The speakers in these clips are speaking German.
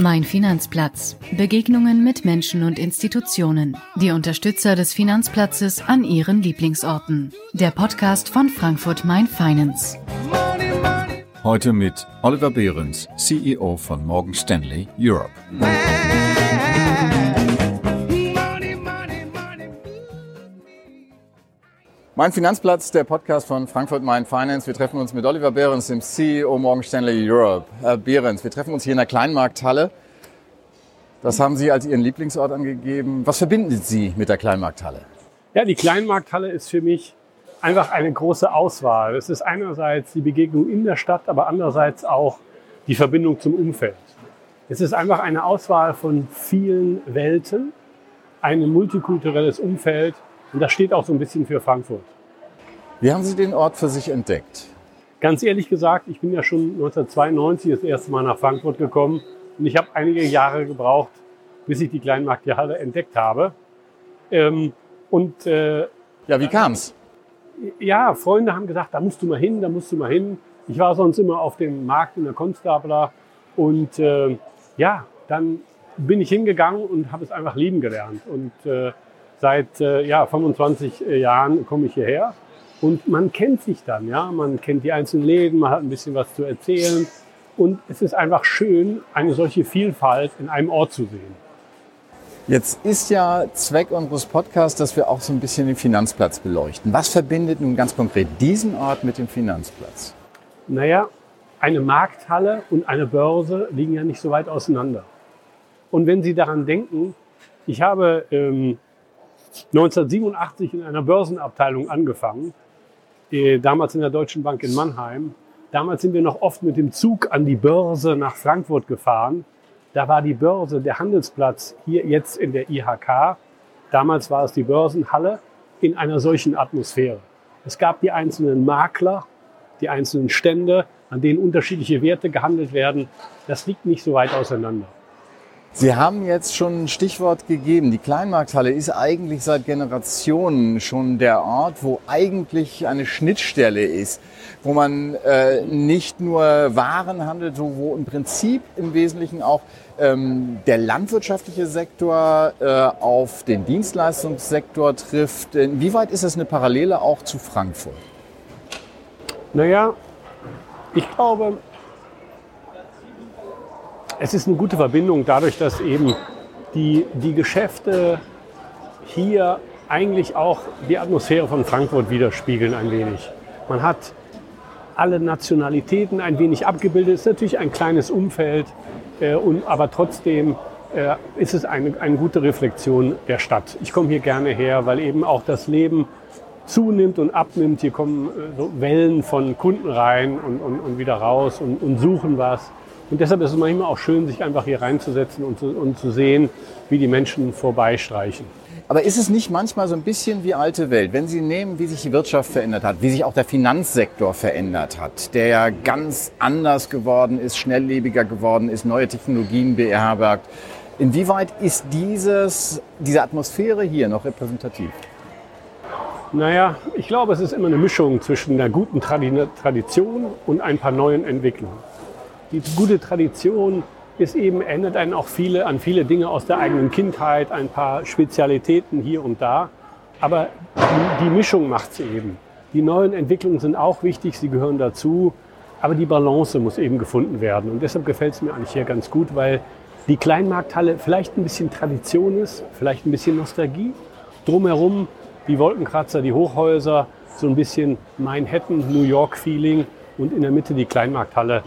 Mein Finanzplatz. Begegnungen mit Menschen und Institutionen. Die Unterstützer des Finanzplatzes an ihren Lieblingsorten. Der Podcast von Frankfurt Main Finance. Heute mit Oliver Behrens, CEO von Morgan Stanley Europe. Mein Finanzplatz, der Podcast von Frankfurt Main Finance. Wir treffen uns mit Oliver Behrens, dem CEO Morgan Stanley Europe. Herr Behrens, wir treffen uns hier in der Kleinmarkthalle. Das haben Sie als Ihren Lieblingsort angegeben. Was verbindet Sie mit der Kleinmarkthalle? Ja, die Kleinmarkthalle ist für mich einfach eine große Auswahl. Es ist einerseits die Begegnung in der Stadt, aber andererseits auch die Verbindung zum Umfeld. Es ist einfach eine Auswahl von vielen Welten, ein multikulturelles Umfeld, und das steht auch so ein bisschen für Frankfurt. Wie haben Sie den Ort für sich entdeckt? Ganz ehrlich gesagt, ich bin ja schon 1992 das erste Mal nach Frankfurt gekommen und ich habe einige Jahre gebraucht, bis ich die Kleinmarkthalle entdeckt habe. Ähm, und äh, ja, wie kam's? Ja, Freunde haben gesagt, da musst du mal hin, da musst du mal hin. Ich war sonst immer auf dem Markt in der Konstabler und äh, ja, dann bin ich hingegangen und habe es einfach lieben gelernt und äh, Seit äh, ja, 25 äh, Jahren komme ich hierher und man kennt sich dann, ja, man kennt die einzelnen Läden, man hat ein bisschen was zu erzählen und es ist einfach schön, eine solche Vielfalt in einem Ort zu sehen. Jetzt ist ja Zweck unseres Podcasts, dass wir auch so ein bisschen den Finanzplatz beleuchten. Was verbindet nun ganz konkret diesen Ort mit dem Finanzplatz? Naja, eine Markthalle und eine Börse liegen ja nicht so weit auseinander. Und wenn Sie daran denken, ich habe ähm, 1987 in einer Börsenabteilung angefangen, äh, damals in der Deutschen Bank in Mannheim. Damals sind wir noch oft mit dem Zug an die Börse nach Frankfurt gefahren. Da war die Börse, der Handelsplatz hier jetzt in der IHK. Damals war es die Börsenhalle in einer solchen Atmosphäre. Es gab die einzelnen Makler, die einzelnen Stände, an denen unterschiedliche Werte gehandelt werden. Das liegt nicht so weit auseinander. Sie haben jetzt schon ein Stichwort gegeben. Die Kleinmarkthalle ist eigentlich seit Generationen schon der Ort, wo eigentlich eine Schnittstelle ist, wo man äh, nicht nur Waren handelt, wo im Prinzip im Wesentlichen auch ähm, der landwirtschaftliche Sektor äh, auf den Dienstleistungssektor trifft. Inwieweit ist das eine Parallele auch zu Frankfurt? Naja, ich glaube, es ist eine gute Verbindung dadurch, dass eben die, die Geschäfte hier eigentlich auch die Atmosphäre von Frankfurt widerspiegeln ein wenig. Man hat alle Nationalitäten ein wenig abgebildet. Es ist natürlich ein kleines Umfeld, äh, und, aber trotzdem äh, ist es eine, eine gute Reflexion der Stadt. Ich komme hier gerne her, weil eben auch das Leben zunimmt und abnimmt. Hier kommen äh, so Wellen von Kunden rein und, und, und wieder raus und, und suchen was. Und deshalb ist es manchmal auch schön, sich einfach hier reinzusetzen und zu, und zu sehen, wie die Menschen vorbeistreichen. Aber ist es nicht manchmal so ein bisschen wie alte Welt, wenn Sie nehmen, wie sich die Wirtschaft verändert hat, wie sich auch der Finanzsektor verändert hat, der ja ganz anders geworden ist, schnelllebiger geworden ist, neue Technologien beherbergt. Inwieweit ist dieses, diese Atmosphäre hier noch repräsentativ? Naja, ich glaube, es ist immer eine Mischung zwischen einer guten Tradition und ein paar neuen Entwicklungen die gute Tradition ist eben, erinnert einen auch viele, an viele Dinge aus der eigenen Kindheit, ein paar Spezialitäten hier und da. Aber die, die Mischung macht es eben. Die neuen Entwicklungen sind auch wichtig, sie gehören dazu. Aber die Balance muss eben gefunden werden. Und deshalb gefällt es mir eigentlich hier ganz gut, weil die Kleinmarkthalle vielleicht ein bisschen Tradition ist, vielleicht ein bisschen Nostalgie. Drumherum die Wolkenkratzer, die Hochhäuser, so ein bisschen Manhattan, New York Feeling und in der Mitte die Kleinmarkthalle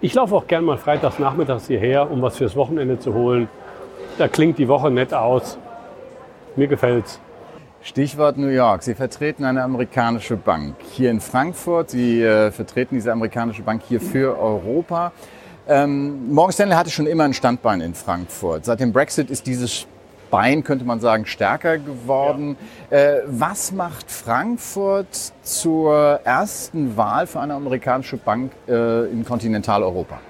ich laufe auch gern mal freitags nachmittags hierher, um was fürs Wochenende zu holen. Da klingt die Woche nett aus. Mir gefällt's. Stichwort New York. Sie vertreten eine amerikanische Bank hier in Frankfurt. Sie äh, vertreten diese amerikanische Bank hier für Europa. Ähm, Morgan Stanley hatte schon immer ein Standbein in Frankfurt. Seit dem Brexit ist dieses Bein, könnte man sagen, stärker geworden. Ja. Äh, was macht Frankfurt zur ersten Wahl für eine amerikanische Bank äh, in Kontinentaleuropa?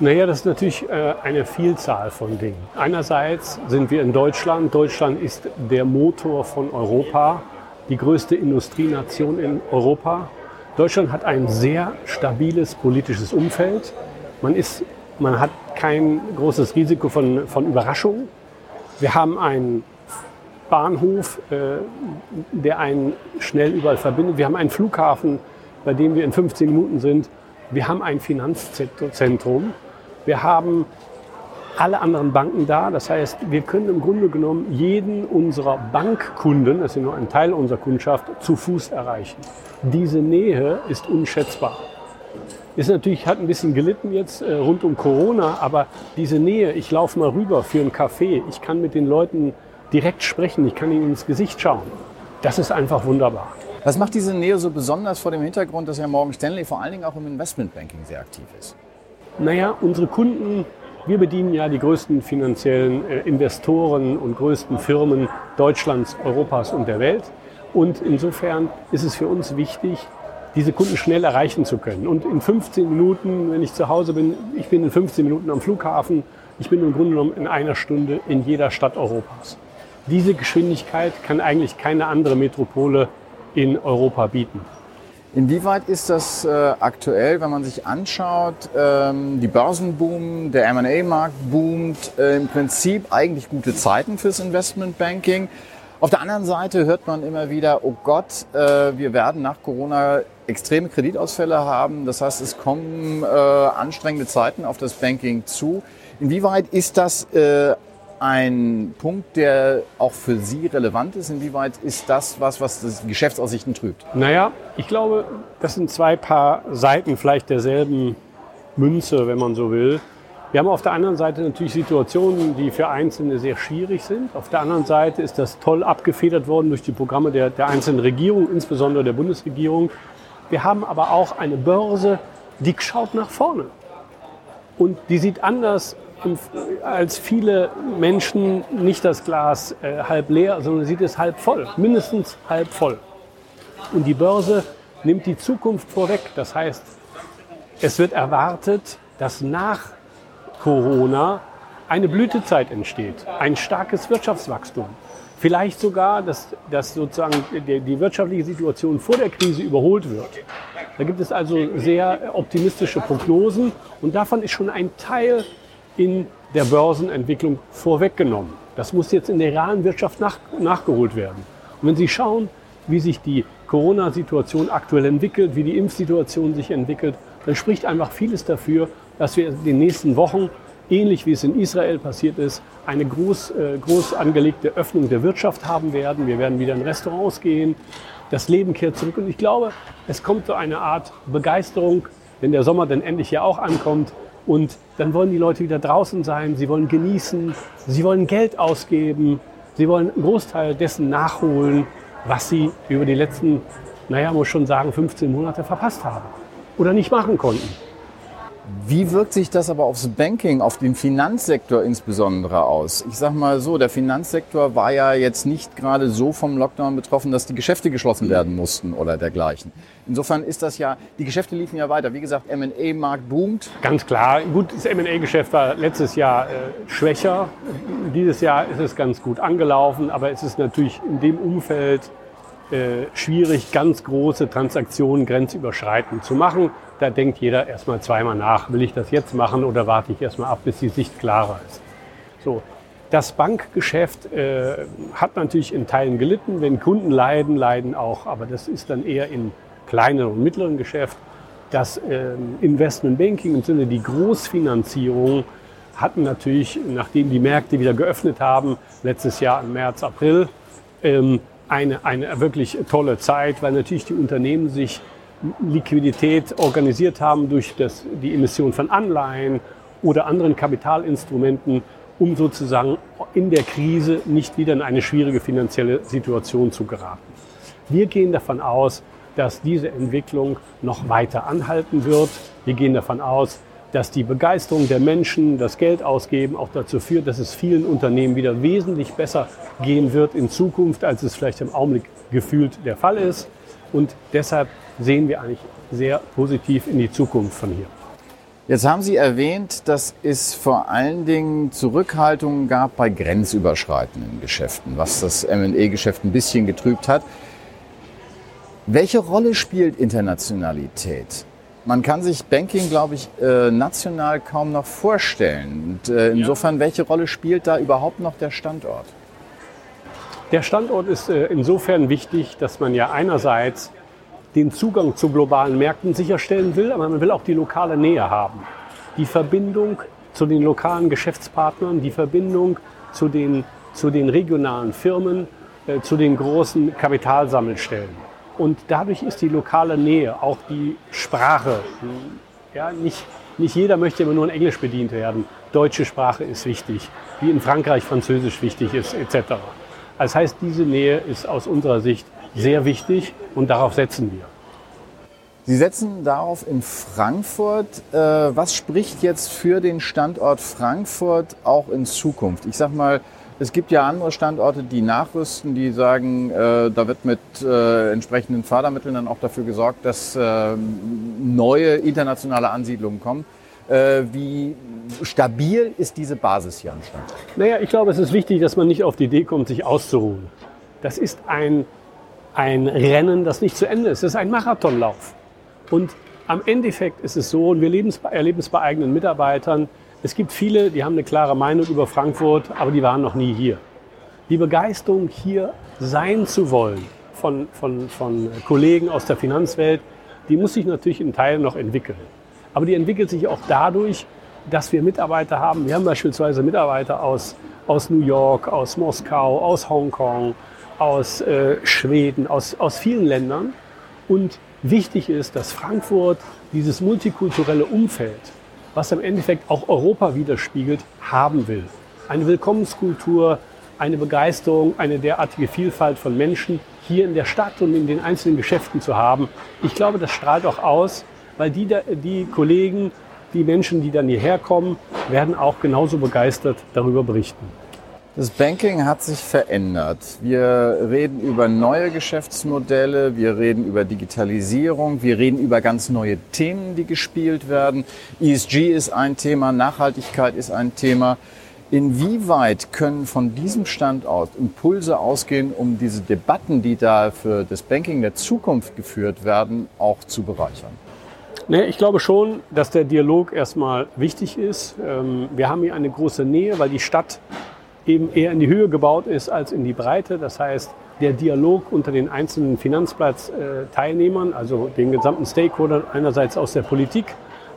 Naja, das ist natürlich äh, eine Vielzahl von Dingen. Einerseits sind wir in Deutschland. Deutschland ist der Motor von Europa, die größte Industrienation in Europa. Deutschland hat ein sehr stabiles politisches Umfeld. Man, ist, man hat kein großes Risiko von, von Überraschungen. Wir haben einen Bahnhof, äh, der einen schnell überall verbindet. Wir haben einen Flughafen, bei dem wir in 15 Minuten sind. Wir haben ein Finanzzentrum. Wir haben alle anderen Banken da. Das heißt, wir können im Grunde genommen jeden unserer Bankkunden, das ist nur ein Teil unserer Kundschaft, zu Fuß erreichen. Diese Nähe ist unschätzbar. Ist natürlich, hat ein bisschen gelitten jetzt äh, rund um Corona, aber diese Nähe, ich laufe mal rüber für einen Kaffee, ich kann mit den Leuten direkt sprechen, ich kann ihnen ins Gesicht schauen. Das ist einfach wunderbar. Was macht diese Nähe so besonders vor dem Hintergrund, dass ja Morgan Stanley vor allen Dingen auch im Investmentbanking sehr aktiv ist? Naja, unsere Kunden, wir bedienen ja die größten finanziellen äh, Investoren und größten Firmen Deutschlands, Europas und der Welt. Und insofern ist es für uns wichtig, diese Kunden schnell erreichen zu können. Und in 15 Minuten, wenn ich zu Hause bin, ich bin in 15 Minuten am Flughafen, ich bin im Grunde genommen in einer Stunde in jeder Stadt Europas. Diese Geschwindigkeit kann eigentlich keine andere Metropole in Europa bieten. Inwieweit ist das äh, aktuell, wenn man sich anschaut, ähm, die Börsen boomen, der M&A-Markt boomt, äh, im Prinzip eigentlich gute Zeiten fürs Investmentbanking. Auf der anderen Seite hört man immer wieder, oh Gott, äh, wir werden nach Corona extreme Kreditausfälle haben. Das heißt, es kommen äh, anstrengende Zeiten auf das Banking zu. Inwieweit ist das äh, ein Punkt, der auch für Sie relevant ist? Inwieweit ist das was, was das Geschäftsaussichten trübt? Naja, ich glaube, das sind zwei Paar Seiten vielleicht derselben Münze, wenn man so will. Wir haben auf der anderen Seite natürlich Situationen, die für Einzelne sehr schwierig sind. Auf der anderen Seite ist das toll abgefedert worden durch die Programme der, der einzelnen Regierungen, insbesondere der Bundesregierung. Wir haben aber auch eine Börse, die schaut nach vorne. Und die sieht anders als viele Menschen nicht das Glas äh, halb leer, sondern sieht es halb voll, mindestens halb voll. Und die Börse nimmt die Zukunft vorweg. Das heißt, es wird erwartet, dass nach Corona eine Blütezeit entsteht, ein starkes Wirtschaftswachstum. Vielleicht sogar, dass, dass sozusagen die, die wirtschaftliche Situation vor der Krise überholt wird. Da gibt es also sehr optimistische Prognosen und davon ist schon ein Teil in der Börsenentwicklung vorweggenommen. Das muss jetzt in der realen Wirtschaft nach, nachgeholt werden. Und wenn Sie schauen, wie sich die Corona-Situation aktuell entwickelt, wie die Impfsituation sich entwickelt, dann spricht einfach vieles dafür, dass wir in den nächsten Wochen, ähnlich wie es in Israel passiert ist, eine groß, äh, groß angelegte Öffnung der Wirtschaft haben werden. Wir werden wieder in Restaurants gehen. Das Leben kehrt zurück. Und ich glaube, es kommt so eine Art Begeisterung, wenn der Sommer dann endlich ja auch ankommt, und dann wollen die Leute wieder draußen sein, sie wollen genießen, sie wollen Geld ausgeben, sie wollen einen Großteil dessen nachholen, was sie über die letzten, naja, muss schon sagen, 15 Monate verpasst haben oder nicht machen konnten. Wie wirkt sich das aber aufs Banking, auf den Finanzsektor insbesondere aus? Ich sage mal so, der Finanzsektor war ja jetzt nicht gerade so vom Lockdown betroffen, dass die Geschäfte geschlossen werden mussten oder dergleichen. Insofern ist das ja, die Geschäfte liefen ja weiter. Wie gesagt, M&A-Markt boomt. Ganz klar. Gut, das M&A-Geschäft war letztes Jahr äh, schwächer. Dieses Jahr ist es ganz gut angelaufen, aber es ist natürlich in dem Umfeld äh, schwierig, ganz große Transaktionen grenzüberschreitend zu machen da denkt jeder erstmal zweimal nach, will ich das jetzt machen oder warte ich erstmal ab, bis die Sicht klarer ist. So, das Bankgeschäft äh, hat natürlich in Teilen gelitten. Wenn Kunden leiden, leiden auch, aber das ist dann eher in kleinen und mittleren Geschäft. Das äh, Investmentbanking im Sinne die Großfinanzierung hatten natürlich, nachdem die Märkte wieder geöffnet haben, letztes Jahr im März, April, ähm, eine, eine wirklich tolle Zeit, weil natürlich die Unternehmen sich Liquidität organisiert haben durch das, die Emission von Anleihen oder anderen Kapitalinstrumenten, um sozusagen in der Krise nicht wieder in eine schwierige finanzielle Situation zu geraten. Wir gehen davon aus, dass diese Entwicklung noch weiter anhalten wird. Wir gehen davon aus, dass die Begeisterung der Menschen, das Geld ausgeben, auch dazu führt, dass es vielen Unternehmen wieder wesentlich besser gehen wird in Zukunft, als es vielleicht im Augenblick gefühlt der Fall ist. Und deshalb sehen wir eigentlich sehr positiv in die Zukunft von hier. Jetzt haben Sie erwähnt, dass es vor allen Dingen Zurückhaltungen gab bei grenzüberschreitenden Geschäften, was das M&E-Geschäft ein bisschen getrübt hat. Welche Rolle spielt Internationalität? Man kann sich Banking, glaube ich, äh, national kaum noch vorstellen. Und äh, insofern, welche Rolle spielt da überhaupt noch der Standort? Der Standort ist äh, insofern wichtig, dass man ja einerseits den Zugang zu globalen Märkten sicherstellen will, aber man will auch die lokale Nähe haben. Die Verbindung zu den lokalen Geschäftspartnern, die Verbindung zu den, zu den regionalen Firmen, zu den großen Kapitalsammelstellen. Und dadurch ist die lokale Nähe, auch die Sprache, ja, nicht, nicht jeder möchte immer nur in Englisch bedient werden. Deutsche Sprache ist wichtig, wie in Frankreich Französisch wichtig ist, etc. Das heißt, diese Nähe ist aus unserer Sicht sehr wichtig und darauf setzen wir. Sie setzen darauf in Frankfurt. Äh, was spricht jetzt für den Standort Frankfurt auch in Zukunft? Ich sag mal, es gibt ja andere Standorte, die nachrüsten, die sagen, äh, da wird mit äh, entsprechenden Fördermitteln dann auch dafür gesorgt, dass äh, neue internationale Ansiedlungen kommen. Äh, wie stabil ist diese Basis hier am Standort? Naja, ich glaube, es ist wichtig, dass man nicht auf die Idee kommt, sich auszuruhen. Das ist ein, ein Rennen, das nicht zu Ende ist. Es ist ein Marathonlauf. Und am Endeffekt ist es so, und wir erleben es bei eigenen Mitarbeitern, es gibt viele, die haben eine klare Meinung über Frankfurt, aber die waren noch nie hier. Die Begeisterung, hier sein zu wollen von, von, von Kollegen aus der Finanzwelt, die muss sich natürlich in Teilen noch entwickeln. Aber die entwickelt sich auch dadurch, dass wir Mitarbeiter haben. Wir haben beispielsweise Mitarbeiter aus, aus New York, aus Moskau, aus Hongkong, aus äh, Schweden, aus, aus vielen Ländern. Und wichtig ist, dass Frankfurt dieses multikulturelle Umfeld, was im Endeffekt auch Europa widerspiegelt, haben will. Eine Willkommenskultur, eine Begeisterung, eine derartige Vielfalt von Menschen hier in der Stadt und in den einzelnen Geschäften zu haben. Ich glaube, das strahlt auch aus, weil die, die Kollegen, die Menschen, die dann hierher kommen, werden auch genauso begeistert darüber berichten. Das Banking hat sich verändert. Wir reden über neue Geschäftsmodelle, wir reden über Digitalisierung, wir reden über ganz neue Themen, die gespielt werden. ESG ist ein Thema, Nachhaltigkeit ist ein Thema. Inwieweit können von diesem Standort Impulse ausgehen, um diese Debatten, die da für das Banking der Zukunft geführt werden, auch zu bereichern? Nee, ich glaube schon, dass der Dialog erstmal wichtig ist. Ähm, wir haben hier eine große Nähe, weil die Stadt eben eher in die Höhe gebaut ist als in die Breite. Das heißt, der Dialog unter den einzelnen Finanzplatzteilnehmern, also den gesamten Stakeholdern, einerseits aus der Politik,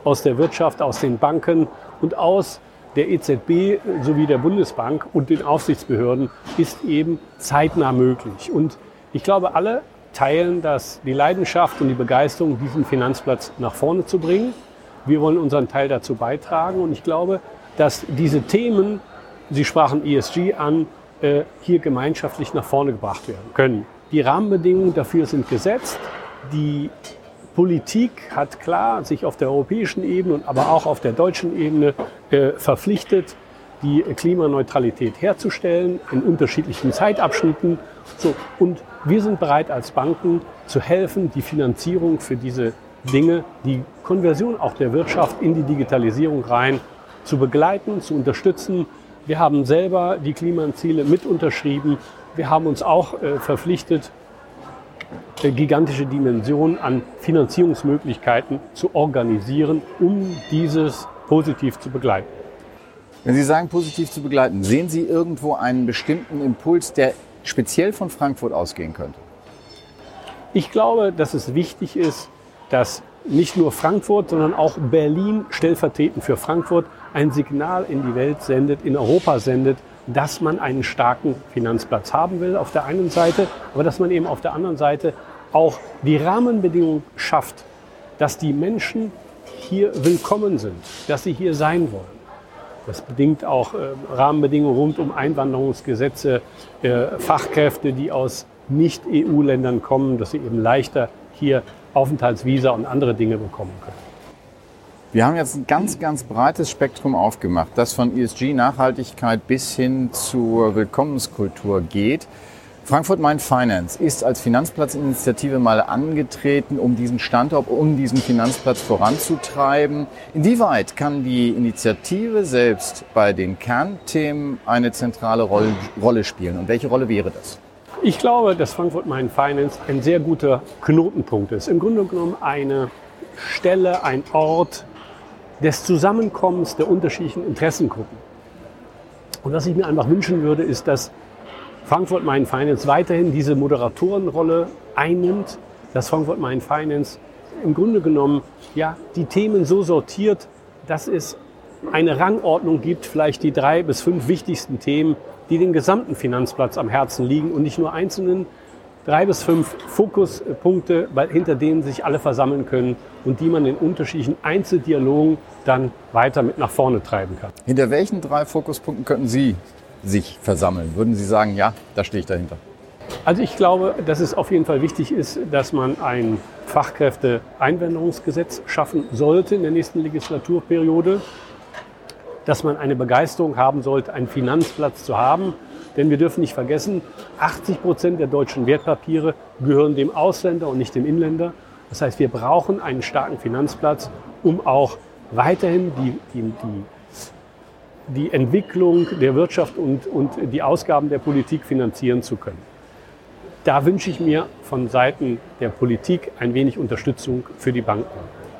aus der Wirtschaft, aus den Banken und aus der EZB sowie der Bundesbank und den Aufsichtsbehörden, ist eben zeitnah möglich. Und ich glaube, alle teilen das, die Leidenschaft und die Begeisterung, diesen Finanzplatz nach vorne zu bringen. Wir wollen unseren Teil dazu beitragen und ich glaube, dass diese Themen Sie sprachen ESG an, äh, hier gemeinschaftlich nach vorne gebracht werden können. Die Rahmenbedingungen dafür sind gesetzt. Die Politik hat klar sich auf der europäischen Ebene und aber auch auf der deutschen Ebene äh, verpflichtet, die Klimaneutralität herzustellen in unterschiedlichen Zeitabschnitten. So, und wir sind bereit als Banken zu helfen, die Finanzierung für diese Dinge, die Konversion auch der Wirtschaft in die Digitalisierung rein zu begleiten, zu unterstützen, wir haben selber die Klimaziele mit unterschrieben. Wir haben uns auch äh, verpflichtet, äh, gigantische Dimensionen an Finanzierungsmöglichkeiten zu organisieren, um dieses positiv zu begleiten. Wenn Sie sagen, positiv zu begleiten, sehen Sie irgendwo einen bestimmten Impuls, der speziell von Frankfurt ausgehen könnte? Ich glaube, dass es wichtig ist, dass nicht nur Frankfurt, sondern auch Berlin stellvertretend für Frankfurt ein Signal in die Welt sendet, in Europa sendet, dass man einen starken Finanzplatz haben will auf der einen Seite, aber dass man eben auf der anderen Seite auch die Rahmenbedingungen schafft, dass die Menschen hier willkommen sind, dass sie hier sein wollen. Das bedingt auch äh, Rahmenbedingungen rund um Einwanderungsgesetze, äh, Fachkräfte, die aus Nicht-EU-Ländern kommen, dass sie eben leichter hier Aufenthaltsvisa und andere Dinge bekommen können. Wir haben jetzt ein ganz, ganz breites Spektrum aufgemacht, das von ESG, Nachhaltigkeit bis hin zur Willkommenskultur geht. Frankfurt Main Finance ist als Finanzplatzinitiative mal angetreten, um diesen Standort, um diesen Finanzplatz voranzutreiben. Inwieweit kann die Initiative selbst bei den Kernthemen eine zentrale Rolle spielen und welche Rolle wäre das? Ich glaube, dass Frankfurt Main Finance ein sehr guter Knotenpunkt ist. Im Grunde genommen eine Stelle, ein Ort des Zusammenkommens der unterschiedlichen Interessengruppen. Und was ich mir einfach wünschen würde, ist, dass Frankfurt Main Finance weiterhin diese Moderatorenrolle einnimmt, dass Frankfurt Main Finance im Grunde genommen ja, die Themen so sortiert, dass es eine Rangordnung gibt, vielleicht die drei bis fünf wichtigsten Themen, die den gesamten Finanzplatz am Herzen liegen und nicht nur einzelnen drei bis fünf Fokuspunkte, hinter denen sich alle versammeln können und die man in unterschiedlichen Einzeldialogen dann weiter mit nach vorne treiben kann. Hinter welchen drei Fokuspunkten könnten Sie sich versammeln? Würden Sie sagen, ja, da stehe ich dahinter? Also ich glaube, dass es auf jeden Fall wichtig ist, dass man ein Fachkräfteeinwanderungsgesetz schaffen sollte in der nächsten Legislaturperiode, dass man eine Begeisterung haben sollte, einen Finanzplatz zu haben. Denn wir dürfen nicht vergessen, 80 Prozent der deutschen Wertpapiere gehören dem Ausländer und nicht dem Inländer. Das heißt, wir brauchen einen starken Finanzplatz, um auch weiterhin die, die, die die Entwicklung der Wirtschaft und, und die Ausgaben der Politik finanzieren zu können. Da wünsche ich mir von Seiten der Politik ein wenig Unterstützung für die Banken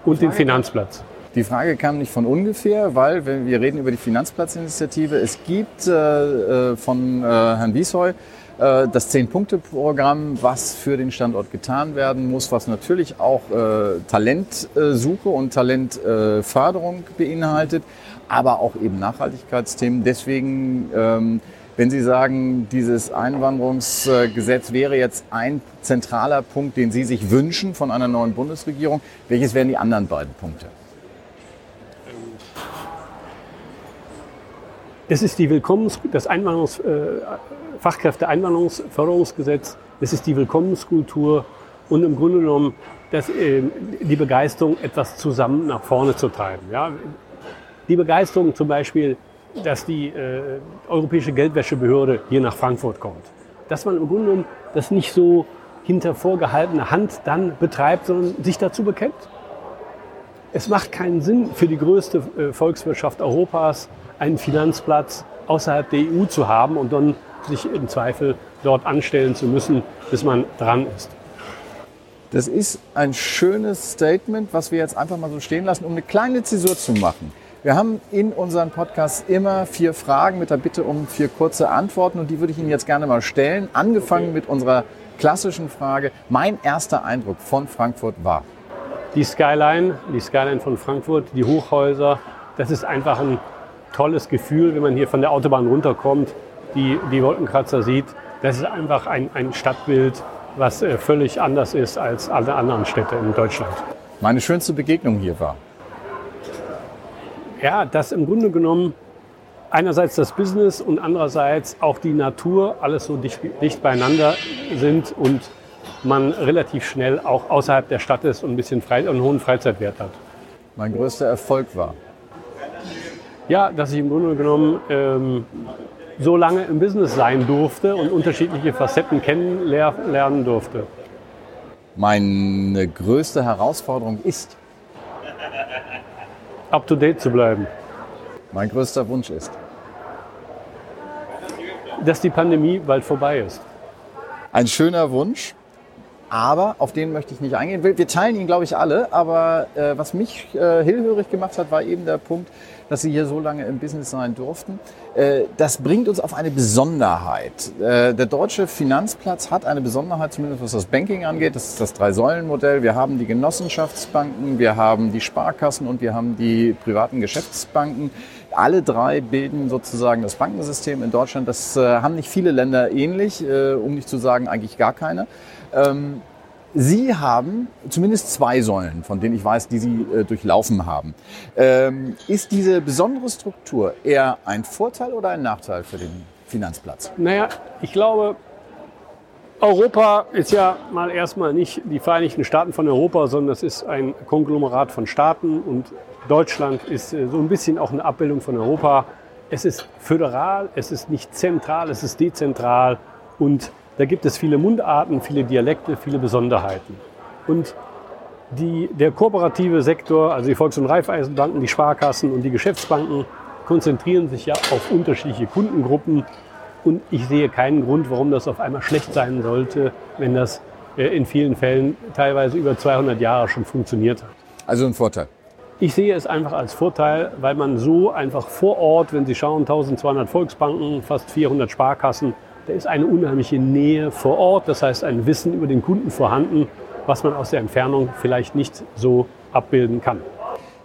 und den Finanzplatz. Die Frage kam nicht von ungefähr, weil wenn wir reden über die Finanzplatzinitiative, es gibt äh, äh von äh, Herrn Wiesheu äh, das Zehn-Punkte-Programm, was für den Standort getan werden muss, was natürlich auch äh, Talentsuche und Talentförderung beinhaltet, aber auch eben Nachhaltigkeitsthemen. Deswegen, ähm, wenn Sie sagen, dieses Einwanderungsgesetz wäre jetzt ein zentraler Punkt, den Sie sich wünschen von einer neuen Bundesregierung, welches wären die anderen beiden Punkte? Das ist die Willkommens das Einwanderungs äh, Fachkräfteeinwanderungsförderungsgesetz, das ist die Willkommenskultur und im Grunde genommen das, äh, die Begeisterung, etwas zusammen nach vorne zu treiben. Ja? Die Begeisterung zum Beispiel, dass die äh, Europäische Geldwäschebehörde hier nach Frankfurt kommt. Dass man im Grunde genommen das nicht so hinter vorgehaltener Hand dann betreibt, sondern sich dazu bekennt. Es macht keinen Sinn für die größte äh, Volkswirtschaft Europas, einen Finanzplatz außerhalb der EU zu haben und dann sich im Zweifel dort anstellen zu müssen, bis man dran ist. Das ist ein schönes Statement, was wir jetzt einfach mal so stehen lassen, um eine kleine Zäsur zu machen. Wir haben in unseren Podcasts immer vier Fragen mit der Bitte um vier kurze Antworten und die würde ich Ihnen jetzt gerne mal stellen. Angefangen mit unserer klassischen Frage. Mein erster Eindruck von Frankfurt war? Die Skyline, die Skyline von Frankfurt, die Hochhäuser. Das ist einfach ein tolles Gefühl, wenn man hier von der Autobahn runterkommt, die, die Wolkenkratzer sieht. Das ist einfach ein, ein Stadtbild, was äh, völlig anders ist als alle anderen Städte in Deutschland. Meine schönste Begegnung hier war? Ja, dass im Grunde genommen einerseits das Business und andererseits auch die Natur alles so dicht, dicht beieinander sind und man relativ schnell auch außerhalb der Stadt ist und ein bisschen frei, einen hohen Freizeitwert hat. Mein größter Erfolg war? Ja, dass ich im Grunde genommen ähm, so lange im Business sein durfte und unterschiedliche Facetten kennenlernen durfte. Meine größte Herausforderung ist? Up-to-date zu bleiben. Mein größter Wunsch ist? Dass die Pandemie bald vorbei ist. Ein schöner Wunsch, aber auf den möchte ich nicht eingehen. Wir teilen ihn, glaube ich, alle. Aber äh, was mich äh, hellhörig gemacht hat, war eben der Punkt, dass Sie hier so lange im Business sein durften. Äh, das bringt uns auf eine Besonderheit. Äh, der deutsche Finanzplatz hat eine Besonderheit, zumindest was das Banking angeht. Das ist das Drei-Säulen-Modell. Wir haben die Genossenschaftsbanken, wir haben die Sparkassen und wir haben die privaten Geschäftsbanken. Alle drei bilden sozusagen das Bankensystem in Deutschland. Das äh, haben nicht viele Länder ähnlich, um nicht zu sagen eigentlich gar keine. Ähm, Sie haben zumindest zwei Säulen, von denen ich weiß, die Sie äh, durchlaufen haben. Ähm, ist diese besondere Struktur eher ein Vorteil oder ein Nachteil für den Finanzplatz? Naja, ich glaube, Europa ist ja mal erstmal nicht die Vereinigten Staaten von Europa, sondern es ist ein Konglomerat von Staaten und Deutschland ist äh, so ein bisschen auch eine Abbildung von Europa. Es ist föderal, es ist nicht zentral, es ist dezentral und da gibt es viele Mundarten, viele Dialekte, viele Besonderheiten. Und die, der kooperative Sektor, also die Volks- und Raiffeisenbanken, die Sparkassen und die Geschäftsbanken, konzentrieren sich ja auf unterschiedliche Kundengruppen. Und ich sehe keinen Grund, warum das auf einmal schlecht sein sollte, wenn das äh, in vielen Fällen teilweise über 200 Jahre schon funktioniert hat. Also ein Vorteil. Ich sehe es einfach als Vorteil, weil man so einfach vor Ort, wenn Sie schauen, 1200 Volksbanken, fast 400 Sparkassen, da ist eine unheimliche Nähe vor Ort, das heißt ein Wissen über den Kunden vorhanden, was man aus der Entfernung vielleicht nicht so abbilden kann.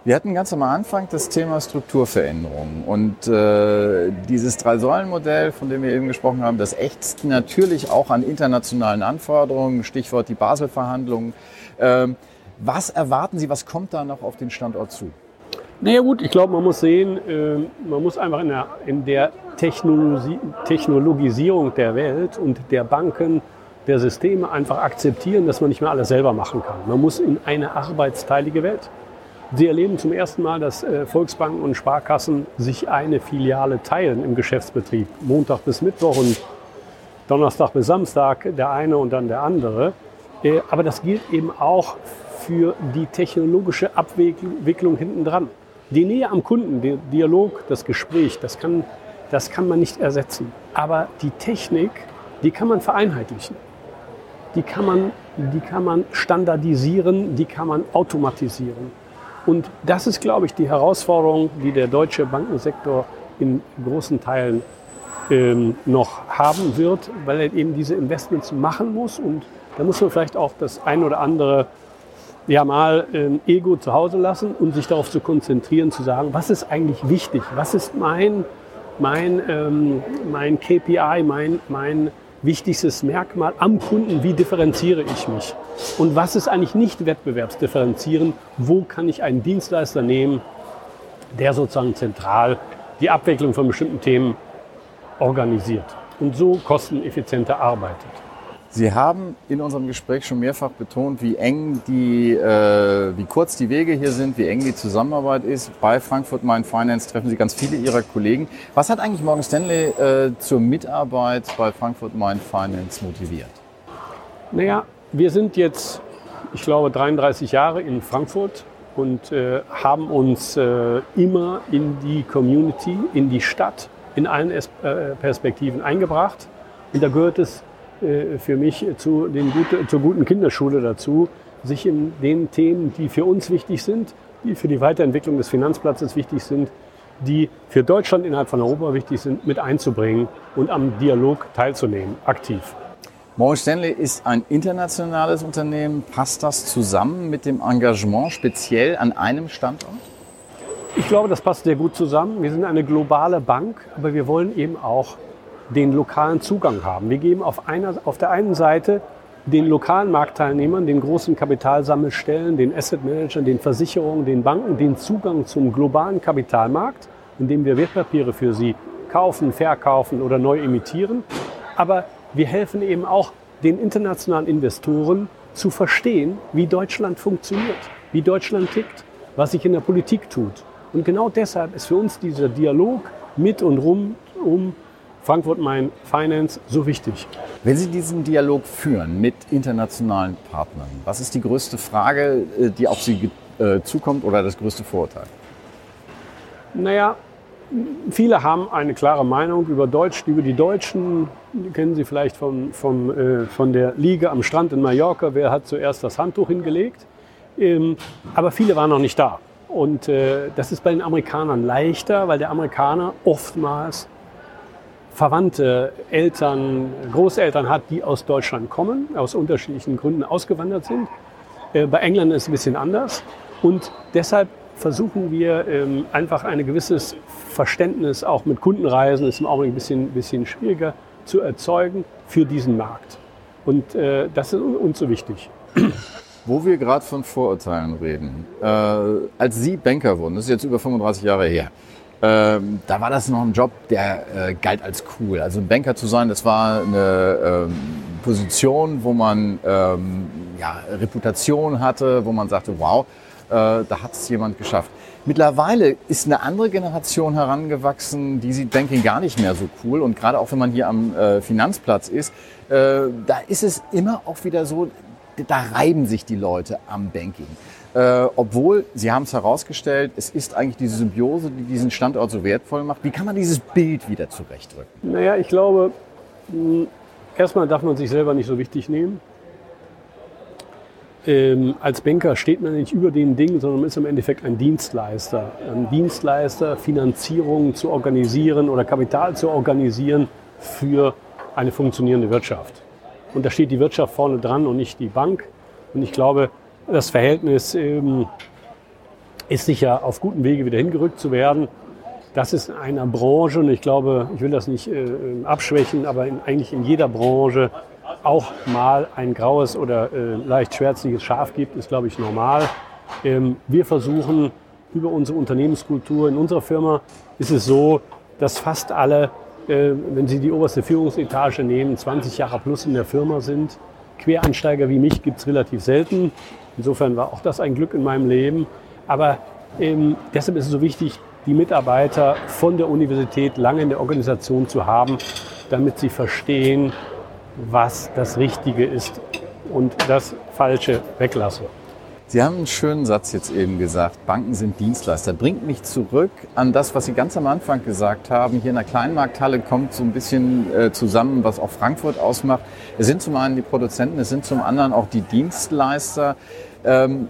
Wir hatten ganz am Anfang das Thema Strukturveränderung und äh, dieses Drei-Säulen-Modell, von dem wir eben gesprochen haben, das ächzt natürlich auch an internationalen Anforderungen, Stichwort die Basel-Verhandlungen. Ähm, was erwarten Sie, was kommt da noch auf den Standort zu? Naja gut, ich glaube, man muss sehen, äh, man muss einfach in der, in der Technologie, Technologisierung der Welt und der Banken, der Systeme einfach akzeptieren, dass man nicht mehr alles selber machen kann. Man muss in eine arbeitsteilige Welt. Sie erleben zum ersten Mal, dass äh, Volksbanken und Sparkassen sich eine Filiale teilen im Geschäftsbetrieb. Montag bis Mittwoch und Donnerstag bis Samstag der eine und dann der andere. Äh, aber das gilt eben auch für die technologische Abwicklung hinten dran. Die Nähe am Kunden, der Dialog, das Gespräch, das kann, das kann man nicht ersetzen. Aber die Technik, die kann man vereinheitlichen. Die kann man, die kann man standardisieren, die kann man automatisieren. Und das ist, glaube ich, die Herausforderung, die der deutsche Bankensektor in großen Teilen ähm, noch haben wird, weil er eben diese Investments machen muss. Und da muss man vielleicht auch das ein oder andere ja mal ähm, Ego zu Hause lassen und sich darauf zu konzentrieren, zu sagen, was ist eigentlich wichtig? Was ist mein, mein, ähm, mein KPI, mein, mein wichtigstes Merkmal am Kunden, wie differenziere ich mich? Und was ist eigentlich nicht wettbewerbsdifferenzieren? Wo kann ich einen Dienstleister nehmen, der sozusagen zentral die Abwicklung von bestimmten Themen organisiert und so kosteneffizienter arbeitet? Sie haben in unserem Gespräch schon mehrfach betont, wie eng die, äh, wie kurz die Wege hier sind, wie eng die Zusammenarbeit ist. Bei Frankfurt Main Finance treffen Sie ganz viele Ihrer Kollegen. Was hat eigentlich Morgan Stanley äh, zur Mitarbeit bei Frankfurt Main Finance motiviert? Naja, wir sind jetzt, ich glaube, 33 Jahre in Frankfurt und äh, haben uns äh, immer in die Community, in die Stadt, in allen äh, Perspektiven eingebracht. Und da gehört es für mich zu den gute, zur guten Kinderschule dazu, sich in den Themen, die für uns wichtig sind, die für die Weiterentwicklung des Finanzplatzes wichtig sind, die für Deutschland innerhalb von Europa wichtig sind, mit einzubringen und am Dialog teilzunehmen, aktiv. Morgan Stanley ist ein internationales Unternehmen. Passt das zusammen mit dem Engagement speziell an einem Standort? Ich glaube, das passt sehr gut zusammen. Wir sind eine globale Bank, aber wir wollen eben auch den lokalen Zugang haben. Wir geben auf, einer, auf der einen Seite den lokalen Marktteilnehmern, den großen Kapitalsammelstellen, den Asset Managern, den Versicherungen, den Banken den Zugang zum globalen Kapitalmarkt, indem wir Wertpapiere für sie kaufen, verkaufen oder neu emittieren. Aber wir helfen eben auch den internationalen Investoren zu verstehen, wie Deutschland funktioniert, wie Deutschland tickt, was sich in der Politik tut. Und genau deshalb ist für uns dieser Dialog mit und rum um Frankfurt Main Finance so wichtig? Wenn Sie diesen Dialog führen mit internationalen Partnern, was ist die größte Frage, äh, die auf Sie äh, zukommt oder das größte Vorurteil? Naja, viele haben eine klare Meinung über Deutsch, über die Deutschen. Die kennen Sie vielleicht vom, vom, äh, von der Liga am Strand in Mallorca. Wer hat zuerst das Handtuch hingelegt? Ähm, aber viele waren noch nicht da. Und äh, das ist bei den Amerikanern leichter, weil der Amerikaner oftmals Verwandte, Eltern, Großeltern hat, die aus Deutschland kommen, aus unterschiedlichen Gründen ausgewandert sind. Äh, bei England ist es ein bisschen anders. Und deshalb versuchen wir ähm, einfach ein gewisses Verständnis auch mit Kundenreisen, ist im Augenblick ein bisschen, bisschen schwieriger, zu erzeugen für diesen Markt. Und äh, das ist uns so wichtig. Wo wir gerade von Vorurteilen reden. Äh, als Sie Banker wurden, das ist jetzt über 35 Jahre her, ähm, da war das noch ein Job, der äh, galt als cool. Also ein Banker zu sein, das war eine ähm, Position, wo man ähm, ja, Reputation hatte, wo man sagte, wow, äh, da hat es jemand geschafft. Mittlerweile ist eine andere Generation herangewachsen, die sieht Banking gar nicht mehr so cool. Und gerade auch wenn man hier am äh, Finanzplatz ist, äh, da ist es immer auch wieder so, da reiben sich die Leute am Banking. Äh, obwohl, Sie haben es herausgestellt, es ist eigentlich diese Symbiose, die diesen Standort so wertvoll macht. Wie kann man dieses Bild wieder zurechtrücken? Naja, ich glaube, mh, erstmal darf man sich selber nicht so wichtig nehmen. Ähm, als Banker steht man nicht über den Dingen, sondern man ist im Endeffekt ein Dienstleister. Ein Dienstleister, Finanzierung zu organisieren oder Kapital zu organisieren für eine funktionierende Wirtschaft. Und da steht die Wirtschaft vorne dran und nicht die Bank. Und ich glaube, das Verhältnis ähm, ist sicher auf gutem Wege wieder hingerückt zu werden. Das ist in einer Branche, und ich glaube, ich will das nicht äh, abschwächen, aber in, eigentlich in jeder Branche auch mal ein graues oder äh, leicht schwärzliches Schaf gibt, ist, glaube ich, normal. Ähm, wir versuchen über unsere Unternehmenskultur in unserer Firma ist es so, dass fast alle, äh, wenn Sie die oberste Führungsetage nehmen, 20 Jahre plus in der Firma sind. Quereinsteiger wie mich gibt es relativ selten. Insofern war auch das ein Glück in meinem Leben. Aber ähm, deshalb ist es so wichtig, die Mitarbeiter von der Universität lange in der Organisation zu haben, damit sie verstehen, was das Richtige ist und das Falsche weglassen. Sie haben einen schönen Satz jetzt eben gesagt, Banken sind Dienstleister. Bringt mich zurück an das, was Sie ganz am Anfang gesagt haben. Hier in der Kleinmarkthalle kommt so ein bisschen äh, zusammen, was auch Frankfurt ausmacht. Es sind zum einen die Produzenten, es sind zum anderen auch die Dienstleister. Ähm,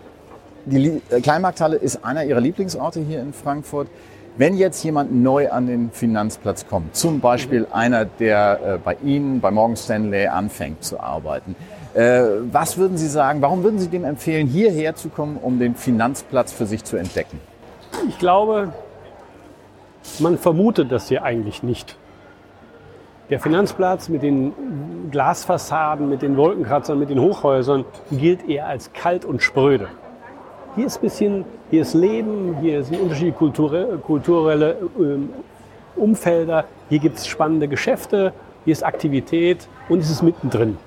die äh, Kleinmarkthalle ist einer Ihrer Lieblingsorte hier in Frankfurt. Wenn jetzt jemand neu an den Finanzplatz kommt, zum Beispiel einer, der äh, bei Ihnen, bei Morgan Stanley anfängt zu arbeiten, was würden Sie sagen, warum würden Sie dem empfehlen, hierher zu kommen, um den Finanzplatz für sich zu entdecken? Ich glaube, man vermutet das hier eigentlich nicht. Der Finanzplatz mit den Glasfassaden, mit den Wolkenkratzern, mit den Hochhäusern gilt eher als kalt und spröde. Hier ist bisschen, hier ist Leben, hier sind unterschiedliche kulturelle, kulturelle ähm, Umfelder, hier gibt es spannende Geschäfte, hier ist Aktivität und es ist mittendrin.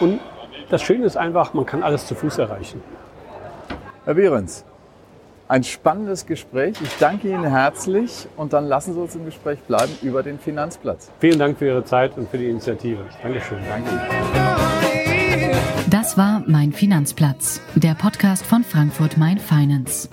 Und das Schöne ist einfach, man kann alles zu Fuß erreichen. Herr Behrens, ein spannendes Gespräch. Ich danke Ihnen herzlich und dann lassen Sie uns im Gespräch bleiben über den Finanzplatz. Vielen Dank für Ihre Zeit und für die Initiative. Dankeschön. Danke. Das war Mein Finanzplatz, der Podcast von Frankfurt Mein Finance.